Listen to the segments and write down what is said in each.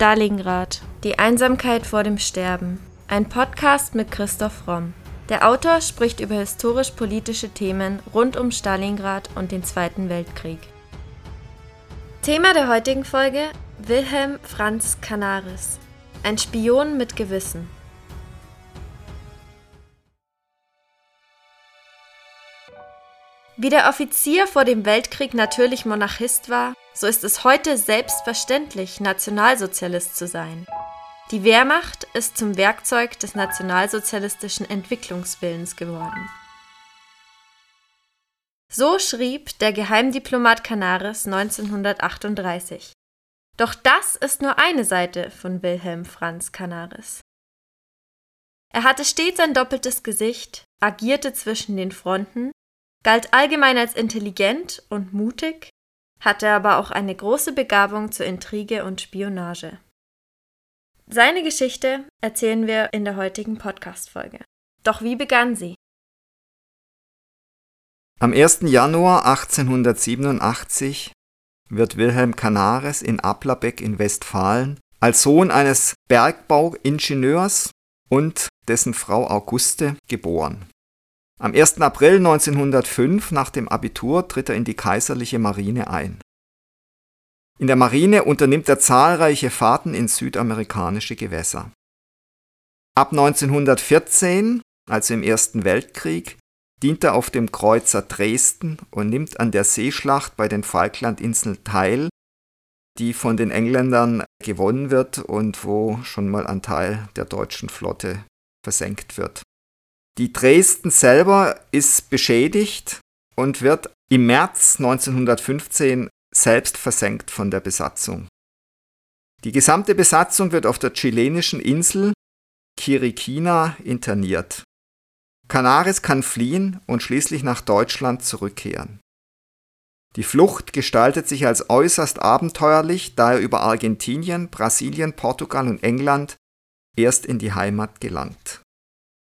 Stalingrad. Die Einsamkeit vor dem Sterben. Ein Podcast mit Christoph Romm. Der Autor spricht über historisch-politische Themen rund um Stalingrad und den Zweiten Weltkrieg. Thema der heutigen Folge: Wilhelm Franz Canaris. Ein Spion mit Gewissen. Wie der Offizier vor dem Weltkrieg natürlich Monarchist war, so ist es heute selbstverständlich, Nationalsozialist zu sein. Die Wehrmacht ist zum Werkzeug des nationalsozialistischen Entwicklungswillens geworden. So schrieb der Geheimdiplomat Canaris 1938. Doch das ist nur eine Seite von Wilhelm Franz Canaris. Er hatte stets ein doppeltes Gesicht, agierte zwischen den Fronten galt allgemein als intelligent und mutig, hatte aber auch eine große Begabung zur Intrige und Spionage. Seine Geschichte erzählen wir in der heutigen Podcast-Folge. Doch wie begann sie? Am 1. Januar 1887 wird Wilhelm Canaris in Applerbeck in Westfalen als Sohn eines Bergbauingenieurs und dessen Frau Auguste geboren. Am 1. April 1905 nach dem Abitur tritt er in die kaiserliche Marine ein. In der Marine unternimmt er zahlreiche Fahrten in südamerikanische Gewässer. Ab 1914, also im Ersten Weltkrieg, dient er auf dem Kreuzer Dresden und nimmt an der Seeschlacht bei den Falklandinseln teil, die von den Engländern gewonnen wird und wo schon mal ein Teil der deutschen Flotte versenkt wird. Die Dresden selber ist beschädigt und wird im März 1915 selbst versenkt von der Besatzung. Die gesamte Besatzung wird auf der chilenischen Insel Kirikina interniert. Canaris kann fliehen und schließlich nach Deutschland zurückkehren. Die Flucht gestaltet sich als äußerst abenteuerlich, da er über Argentinien, Brasilien, Portugal und England erst in die Heimat gelangt.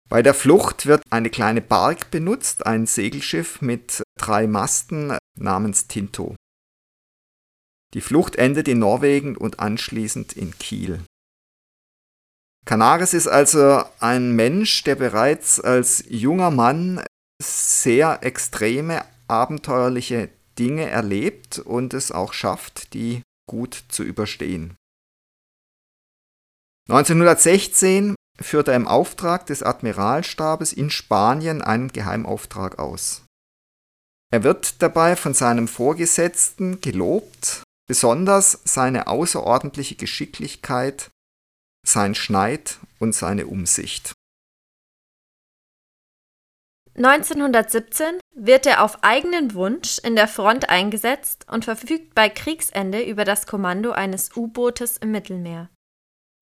Bei der Flucht wird eine kleine Bark benutzt, ein Segelschiff mit drei Masten namens Tinto. Die Flucht endet in Norwegen und anschließend in Kiel. Canaris ist also ein Mensch, der bereits als junger Mann sehr extreme, abenteuerliche Dinge erlebt und es auch schafft, die gut zu überstehen. 1916 führt er im Auftrag des Admiralstabes in Spanien einen Geheimauftrag aus. Er wird dabei von seinem Vorgesetzten gelobt, besonders seine außerordentliche Geschicklichkeit, sein Schneid und seine Umsicht. 1917 wird er auf eigenen Wunsch in der Front eingesetzt und verfügt bei Kriegsende über das Kommando eines U-Bootes im Mittelmeer.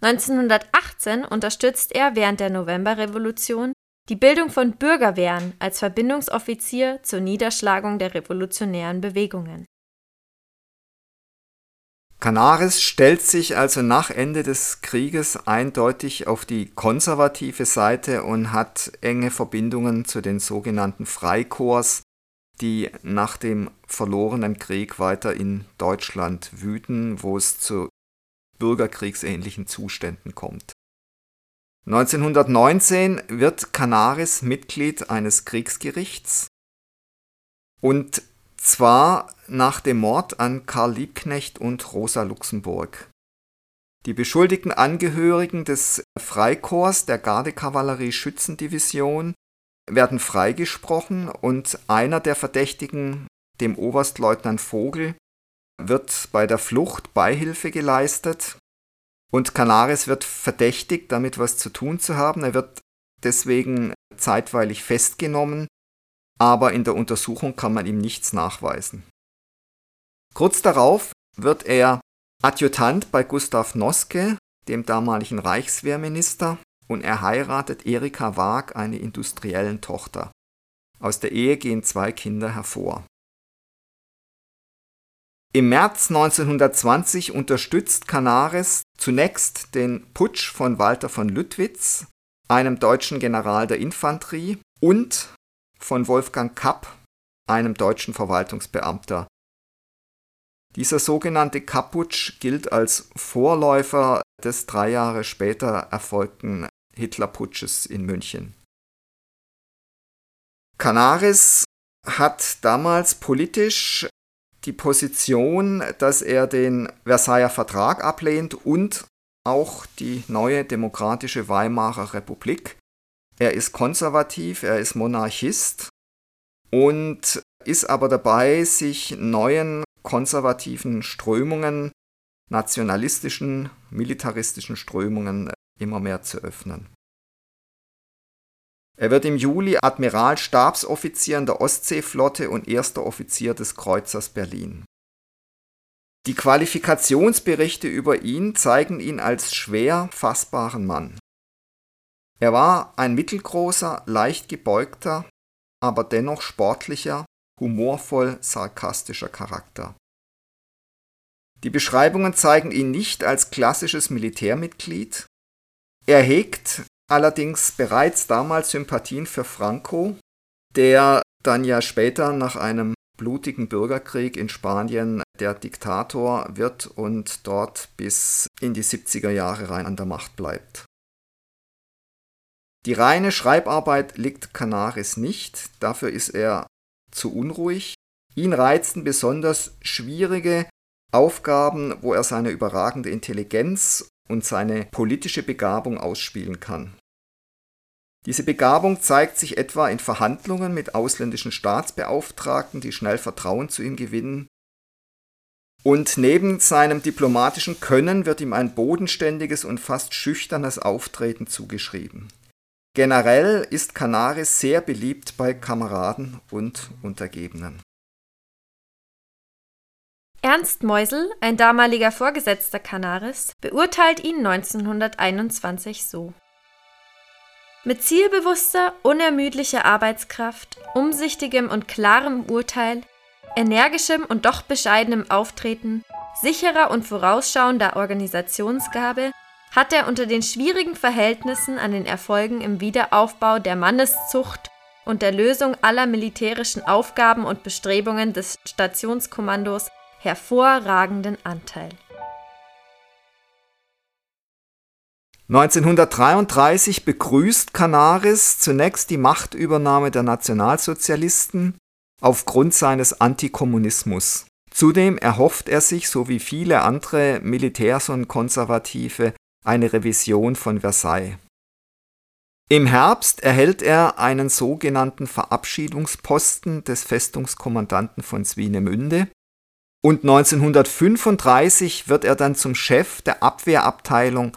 1918 unterstützt er während der Novemberrevolution die Bildung von Bürgerwehren als Verbindungsoffizier zur Niederschlagung der revolutionären Bewegungen. Canaris stellt sich also nach Ende des Krieges eindeutig auf die konservative Seite und hat enge Verbindungen zu den sogenannten Freikorps, die nach dem verlorenen Krieg weiter in Deutschland wüten, wo es zu bürgerkriegsähnlichen Zuständen kommt. 1919 wird Canaris Mitglied eines Kriegsgerichts und zwar nach dem Mord an Karl Liebknecht und Rosa Luxemburg. Die beschuldigten Angehörigen des Freikorps der Gardekavallerie Schützendivision werden freigesprochen und einer der Verdächtigen, dem Oberstleutnant Vogel, wird bei der Flucht Beihilfe geleistet und Canaris wird verdächtigt, damit was zu tun zu haben. Er wird deswegen zeitweilig festgenommen, aber in der Untersuchung kann man ihm nichts nachweisen. Kurz darauf wird er Adjutant bei Gustav Noske, dem damaligen Reichswehrminister, und er heiratet Erika Waag, eine industriellen Tochter. Aus der Ehe gehen zwei Kinder hervor. Im März 1920 unterstützt Canaris zunächst den Putsch von Walter von Lüttwitz, einem deutschen General der Infanterie, und von Wolfgang Kapp, einem deutschen Verwaltungsbeamter. Dieser sogenannte Kaputsch gilt als Vorläufer des drei Jahre später erfolgten Hitlerputsches in München. Canaris hat damals politisch die Position, dass er den Versailler Vertrag ablehnt und auch die neue demokratische Weimarer Republik. Er ist konservativ, er ist Monarchist und ist aber dabei, sich neuen konservativen Strömungen, nationalistischen, militaristischen Strömungen immer mehr zu öffnen. Er wird im Juli Admiralstabsoffizier in der Ostseeflotte und erster Offizier des Kreuzers Berlin. Die Qualifikationsberichte über ihn zeigen ihn als schwer fassbaren Mann. Er war ein mittelgroßer, leicht gebeugter, aber dennoch sportlicher, humorvoll sarkastischer Charakter. Die Beschreibungen zeigen ihn nicht als klassisches Militärmitglied. Er hegt allerdings bereits damals Sympathien für Franco, der dann ja später nach einem blutigen Bürgerkrieg in Spanien der Diktator wird und dort bis in die 70er Jahre rein an der Macht bleibt. Die reine Schreibarbeit liegt Canaris nicht, dafür ist er zu unruhig. Ihn reizten besonders schwierige Aufgaben, wo er seine überragende Intelligenz und seine politische Begabung ausspielen kann. Diese Begabung zeigt sich etwa in Verhandlungen mit ausländischen Staatsbeauftragten, die schnell Vertrauen zu ihm gewinnen. Und neben seinem diplomatischen Können wird ihm ein bodenständiges und fast schüchternes Auftreten zugeschrieben. Generell ist Canaris sehr beliebt bei Kameraden und Untergebenen. Ernst Meusel, ein damaliger Vorgesetzter Canaris, beurteilt ihn 1921 so. Mit zielbewusster, unermüdlicher Arbeitskraft, umsichtigem und klarem Urteil, energischem und doch bescheidenem Auftreten, sicherer und vorausschauender Organisationsgabe hat er unter den schwierigen Verhältnissen an den Erfolgen im Wiederaufbau der Manneszucht und der Lösung aller militärischen Aufgaben und Bestrebungen des Stationskommandos hervorragenden Anteil. 1933 begrüßt Canaris zunächst die Machtübernahme der Nationalsozialisten aufgrund seines Antikommunismus. Zudem erhofft er sich, so wie viele andere Militärs und Konservative, eine Revision von Versailles. Im Herbst erhält er einen sogenannten Verabschiedungsposten des Festungskommandanten von Swinemünde und 1935 wird er dann zum Chef der Abwehrabteilung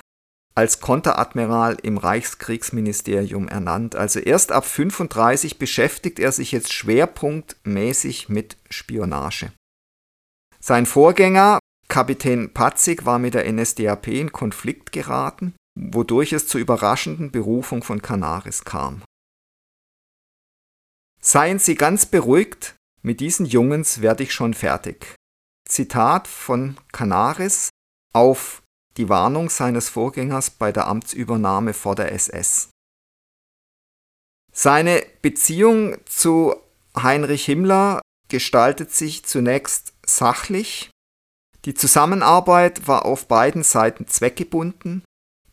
als Konteradmiral im Reichskriegsministerium ernannt. Also erst ab 35 beschäftigt er sich jetzt schwerpunktmäßig mit Spionage. Sein Vorgänger, Kapitän Patzig, war mit der NSDAP in Konflikt geraten, wodurch es zur überraschenden Berufung von Canaris kam. Seien Sie ganz beruhigt, mit diesen Jungens werde ich schon fertig. Zitat von Canaris auf die Warnung seines Vorgängers bei der Amtsübernahme vor der SS. Seine Beziehung zu Heinrich Himmler gestaltet sich zunächst sachlich. Die Zusammenarbeit war auf beiden Seiten zweckgebunden.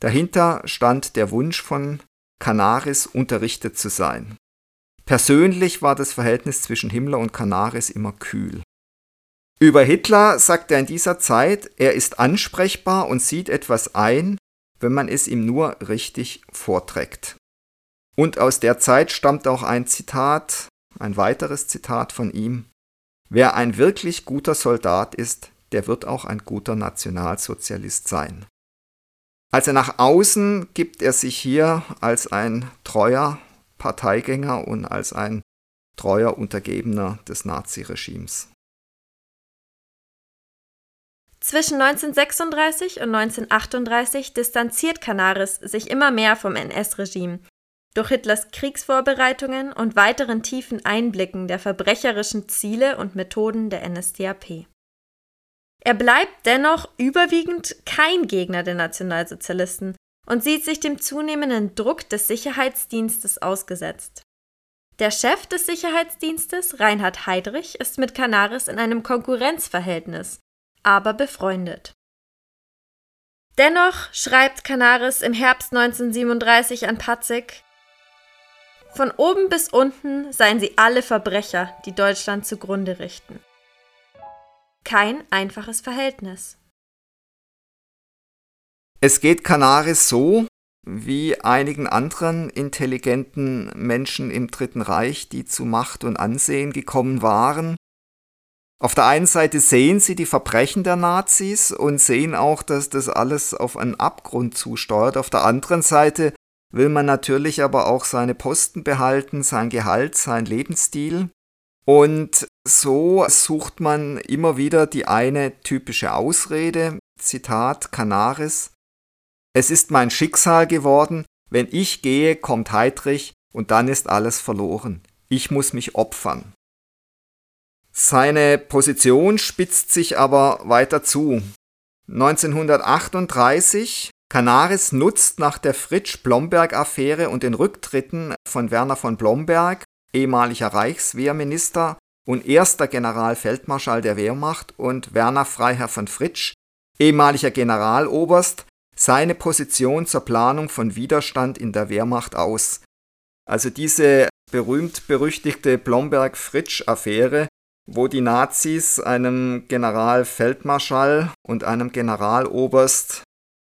Dahinter stand der Wunsch von Canaris unterrichtet zu sein. Persönlich war das Verhältnis zwischen Himmler und Canaris immer kühl. Über Hitler sagt er in dieser Zeit, er ist ansprechbar und sieht etwas ein, wenn man es ihm nur richtig vorträgt. Und aus der Zeit stammt auch ein Zitat, ein weiteres Zitat von ihm. Wer ein wirklich guter Soldat ist, der wird auch ein guter Nationalsozialist sein. Also nach außen gibt er sich hier als ein treuer Parteigänger und als ein treuer Untergebener des Naziregimes. Zwischen 1936 und 1938 distanziert Canaris sich immer mehr vom NS-Regime durch Hitlers Kriegsvorbereitungen und weiteren tiefen Einblicken der verbrecherischen Ziele und Methoden der NSDAP. Er bleibt dennoch überwiegend kein Gegner der Nationalsozialisten und sieht sich dem zunehmenden Druck des Sicherheitsdienstes ausgesetzt. Der Chef des Sicherheitsdienstes, Reinhard Heydrich, ist mit Canaris in einem Konkurrenzverhältnis aber befreundet. Dennoch schreibt Canaris im Herbst 1937 an Patzig, von oben bis unten seien sie alle Verbrecher, die Deutschland zugrunde richten. Kein einfaches Verhältnis. Es geht Canaris so, wie einigen anderen intelligenten Menschen im Dritten Reich, die zu Macht und Ansehen gekommen waren. Auf der einen Seite sehen sie die Verbrechen der Nazis und sehen auch, dass das alles auf einen Abgrund zusteuert. Auf der anderen Seite will man natürlich aber auch seine Posten behalten, sein Gehalt, sein Lebensstil. Und so sucht man immer wieder die eine typische Ausrede, Zitat Canaris, es ist mein Schicksal geworden, wenn ich gehe, kommt Heidrich und dann ist alles verloren. Ich muss mich opfern. Seine Position spitzt sich aber weiter zu. 1938 Canaris nutzt nach der Fritsch-Blomberg-Affäre und den Rücktritten von Werner von Blomberg, ehemaliger Reichswehrminister und erster Generalfeldmarschall der Wehrmacht, und Werner Freiherr von Fritsch, ehemaliger Generaloberst, seine Position zur Planung von Widerstand in der Wehrmacht aus. Also diese berühmt-berüchtigte Blomberg-Fritsch-Affäre, wo die Nazis einem Generalfeldmarschall und einem Generaloberst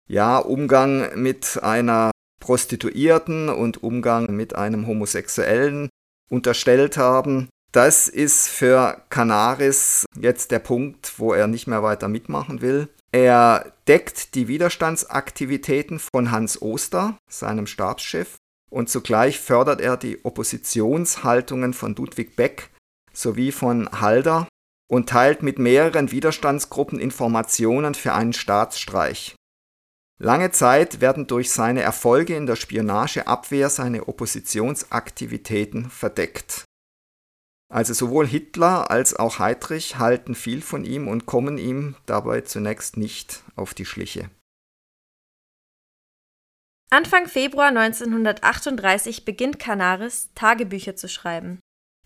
ja Umgang mit einer Prostituierten und Umgang mit einem Homosexuellen unterstellt haben. Das ist für Canaris jetzt der Punkt, wo er nicht mehr weiter mitmachen will. Er deckt die Widerstandsaktivitäten von Hans Oster, seinem Stabschef, und zugleich fördert er die Oppositionshaltungen von Ludwig Beck sowie von Halder und teilt mit mehreren Widerstandsgruppen Informationen für einen Staatsstreich. Lange Zeit werden durch seine Erfolge in der Spionageabwehr seine Oppositionsaktivitäten verdeckt. Also sowohl Hitler als auch Heydrich halten viel von ihm und kommen ihm dabei zunächst nicht auf die Schliche. Anfang Februar 1938 beginnt Canaris, Tagebücher zu schreiben.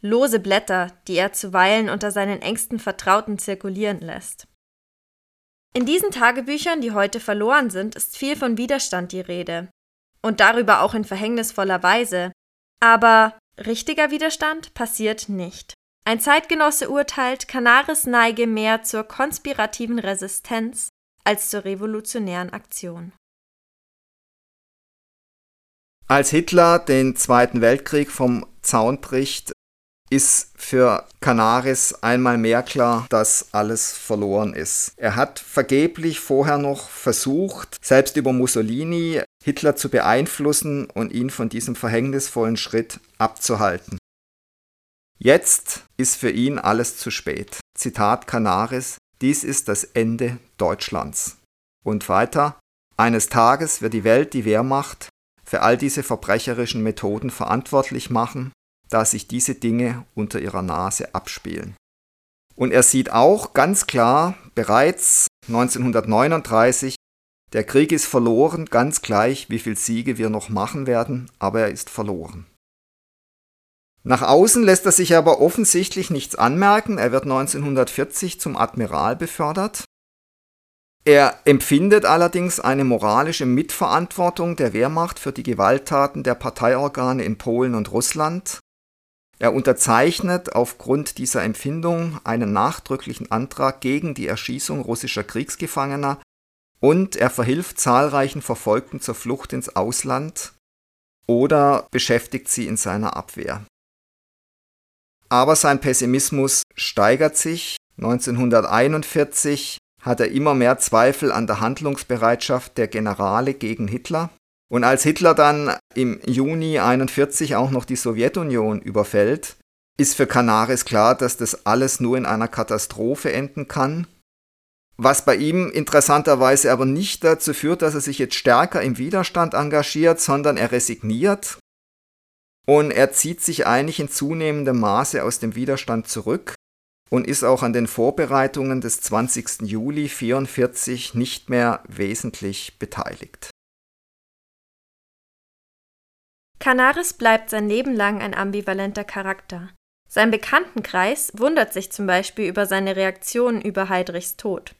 Lose Blätter, die er zuweilen unter seinen engsten Vertrauten zirkulieren lässt. In diesen Tagebüchern, die heute verloren sind, ist viel von Widerstand die Rede. Und darüber auch in verhängnisvoller Weise. Aber Richtiger Widerstand passiert nicht. Ein Zeitgenosse urteilt, Canaris neige mehr zur konspirativen Resistenz als zur revolutionären Aktion. Als Hitler den Zweiten Weltkrieg vom Zaun bricht, ist für Canaris einmal mehr klar, dass alles verloren ist. Er hat vergeblich vorher noch versucht, selbst über Mussolini Hitler zu beeinflussen und ihn von diesem verhängnisvollen Schritt abzuhalten. Jetzt ist für ihn alles zu spät. Zitat Canaris, dies ist das Ende Deutschlands. Und weiter, eines Tages wird die Welt die Wehrmacht für all diese verbrecherischen Methoden verantwortlich machen da sich diese Dinge unter ihrer Nase abspielen. Und er sieht auch ganz klar bereits 1939, der Krieg ist verloren, ganz gleich, wie viele Siege wir noch machen werden, aber er ist verloren. Nach außen lässt er sich aber offensichtlich nichts anmerken. Er wird 1940 zum Admiral befördert. Er empfindet allerdings eine moralische Mitverantwortung der Wehrmacht für die Gewalttaten der Parteiorgane in Polen und Russland er unterzeichnet aufgrund dieser Empfindung einen nachdrücklichen Antrag gegen die Erschießung russischer Kriegsgefangener und er verhilft zahlreichen Verfolgten zur Flucht ins Ausland oder beschäftigt sie in seiner Abwehr. Aber sein Pessimismus steigert sich. 1941 hat er immer mehr Zweifel an der Handlungsbereitschaft der Generale gegen Hitler und als Hitler dann im Juni 1941 auch noch die Sowjetunion überfällt, ist für Canaris klar, dass das alles nur in einer Katastrophe enden kann. Was bei ihm interessanterweise aber nicht dazu führt, dass er sich jetzt stärker im Widerstand engagiert, sondern er resigniert und er zieht sich eigentlich in zunehmendem Maße aus dem Widerstand zurück und ist auch an den Vorbereitungen des 20. Juli 1944 nicht mehr wesentlich beteiligt. Canaris bleibt sein Leben lang ein ambivalenter Charakter. Sein Bekanntenkreis wundert sich zum Beispiel über seine Reaktionen über Heidrichs Tod.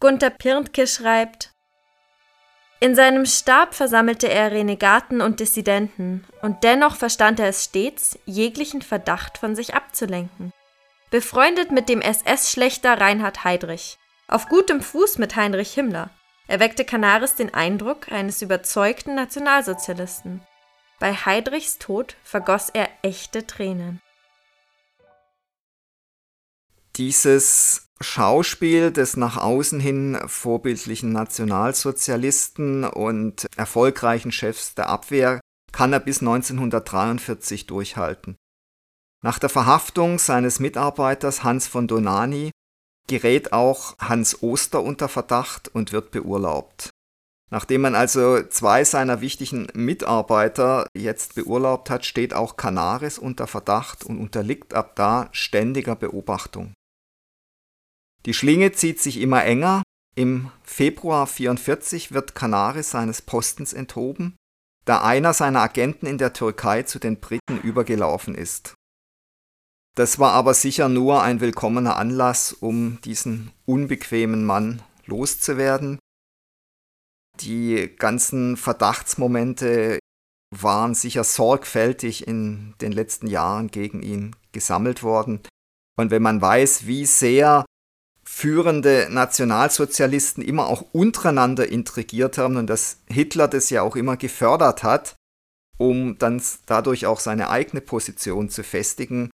Gunther Pirntke schreibt, in seinem Stab versammelte er Renegaten und Dissidenten, und dennoch verstand er es stets, jeglichen Verdacht von sich abzulenken. Befreundet mit dem SS-Schlechter Reinhard Heydrich, auf gutem Fuß mit Heinrich Himmler, erweckte Canaris den Eindruck eines überzeugten Nationalsozialisten. Bei Heydrichs Tod vergoss er echte Tränen. Dieses Schauspiel des nach außen hin vorbildlichen Nationalsozialisten und erfolgreichen Chefs der Abwehr kann er bis 1943 durchhalten. Nach der Verhaftung seines Mitarbeiters Hans von Donani gerät auch Hans Oster unter Verdacht und wird beurlaubt. Nachdem man also zwei seiner wichtigen Mitarbeiter jetzt beurlaubt hat, steht auch Canaris unter Verdacht und unterliegt ab da ständiger Beobachtung. Die Schlinge zieht sich immer enger. Im Februar 44 wird Canaris seines Postens enthoben, da einer seiner Agenten in der Türkei zu den Briten übergelaufen ist. Das war aber sicher nur ein willkommener Anlass, um diesen unbequemen Mann loszuwerden. Die ganzen Verdachtsmomente waren sicher sorgfältig in den letzten Jahren gegen ihn gesammelt worden. Und wenn man weiß, wie sehr führende Nationalsozialisten immer auch untereinander intrigiert haben und dass Hitler das ja auch immer gefördert hat, um dann dadurch auch seine eigene Position zu festigen,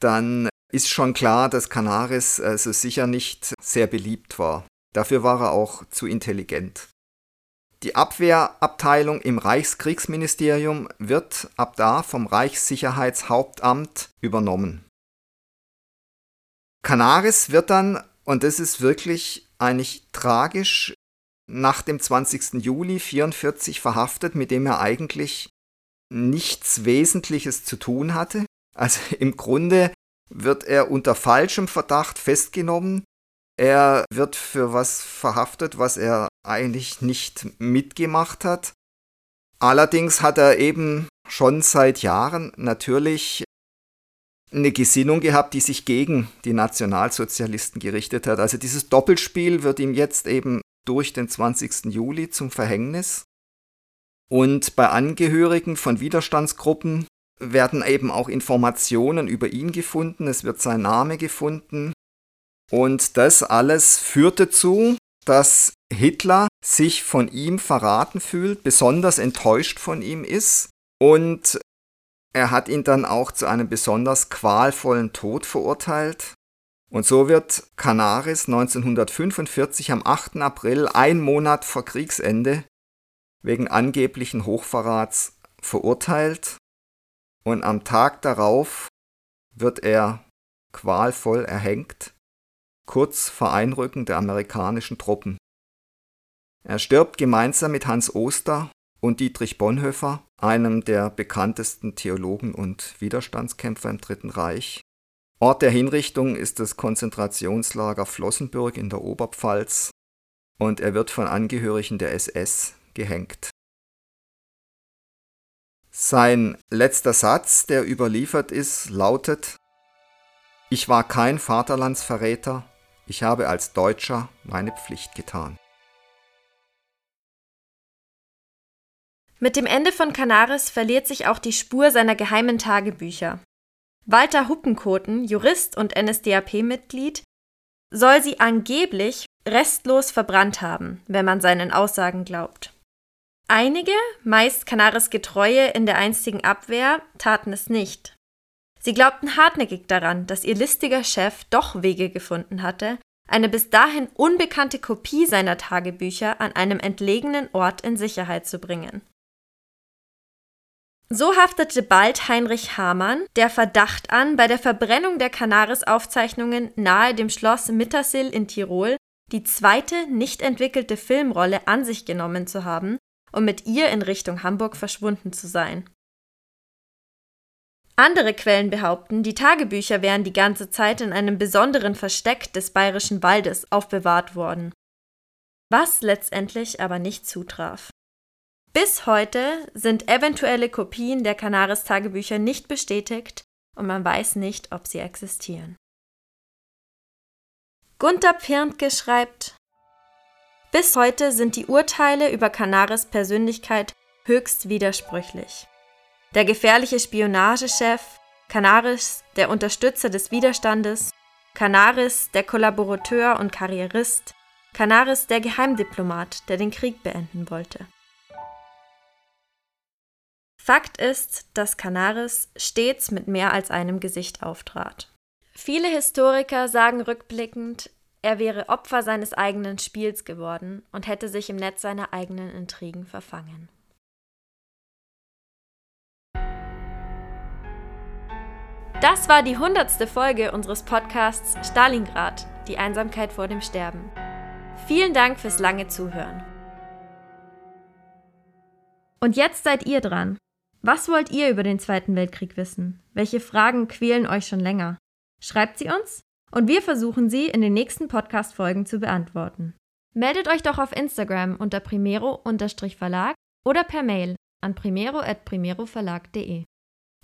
dann ist schon klar, dass Canaris also sicher nicht sehr beliebt war. Dafür war er auch zu intelligent. Die Abwehrabteilung im Reichskriegsministerium wird ab da vom Reichssicherheitshauptamt übernommen. Canaris wird dann, und das ist wirklich eigentlich tragisch, nach dem 20. Juli 1944 verhaftet, mit dem er eigentlich nichts Wesentliches zu tun hatte. Also im Grunde wird er unter falschem Verdacht festgenommen. Er wird für was verhaftet, was er eigentlich nicht mitgemacht hat. Allerdings hat er eben schon seit Jahren natürlich eine Gesinnung gehabt, die sich gegen die Nationalsozialisten gerichtet hat. Also dieses Doppelspiel wird ihm jetzt eben durch den 20. Juli zum Verhängnis. Und bei Angehörigen von Widerstandsgruppen werden eben auch Informationen über ihn gefunden, es wird sein Name gefunden. Und das alles führte zu, dass Hitler sich von ihm verraten fühlt, besonders enttäuscht von ihm ist und er hat ihn dann auch zu einem besonders qualvollen Tod verurteilt. Und so wird Canaris 1945 am 8. April, ein Monat vor Kriegsende, wegen angeblichen Hochverrats verurteilt. Und am Tag darauf wird er qualvoll erhängt, kurz vor Einrücken der amerikanischen Truppen. Er stirbt gemeinsam mit Hans Oster und Dietrich Bonhoeffer, einem der bekanntesten Theologen und Widerstandskämpfer im Dritten Reich. Ort der Hinrichtung ist das Konzentrationslager Flossenbürg in der Oberpfalz und er wird von Angehörigen der SS gehängt. Sein letzter Satz, der überliefert ist, lautet Ich war kein Vaterlandsverräter, ich habe als Deutscher meine Pflicht getan. Mit dem Ende von Canaris verliert sich auch die Spur seiner geheimen Tagebücher. Walter Huppenkoten, Jurist und NSDAP-Mitglied, soll sie angeblich restlos verbrannt haben, wenn man seinen Aussagen glaubt. Einige, meist Canaris Getreue in der einstigen Abwehr, taten es nicht. Sie glaubten hartnäckig daran, dass ihr listiger Chef doch Wege gefunden hatte, eine bis dahin unbekannte Kopie seiner Tagebücher an einem entlegenen Ort in Sicherheit zu bringen. So haftete bald Heinrich Hamann der Verdacht an, bei der Verbrennung der Canaris-Aufzeichnungen nahe dem Schloss Mittersill in Tirol die zweite nicht entwickelte Filmrolle an sich genommen zu haben und mit ihr in Richtung Hamburg verschwunden zu sein. Andere Quellen behaupten, die Tagebücher wären die ganze Zeit in einem besonderen Versteck des bayerischen Waldes aufbewahrt worden, was letztendlich aber nicht zutraf. Bis heute sind eventuelle Kopien der Canaris-Tagebücher nicht bestätigt und man weiß nicht, ob sie existieren. Gunther Pirntke schreibt, Bis heute sind die Urteile über Canaris Persönlichkeit höchst widersprüchlich. Der gefährliche Spionagechef, Canaris der Unterstützer des Widerstandes, Canaris der Kollaborateur und Karrierist, Canaris der Geheimdiplomat, der den Krieg beenden wollte. Fakt ist, dass Canaris stets mit mehr als einem Gesicht auftrat. Viele Historiker sagen rückblickend, er wäre Opfer seines eigenen Spiels geworden und hätte sich im Netz seiner eigenen Intrigen verfangen. Das war die hundertste Folge unseres Podcasts Stalingrad, die Einsamkeit vor dem Sterben. Vielen Dank fürs lange Zuhören. Und jetzt seid ihr dran. Was wollt ihr über den Zweiten Weltkrieg wissen? Welche Fragen quälen euch schon länger? Schreibt sie uns und wir versuchen sie in den nächsten Podcast-Folgen zu beantworten. Meldet euch doch auf Instagram unter primero-verlag oder per Mail an primero.primeroverlag.de.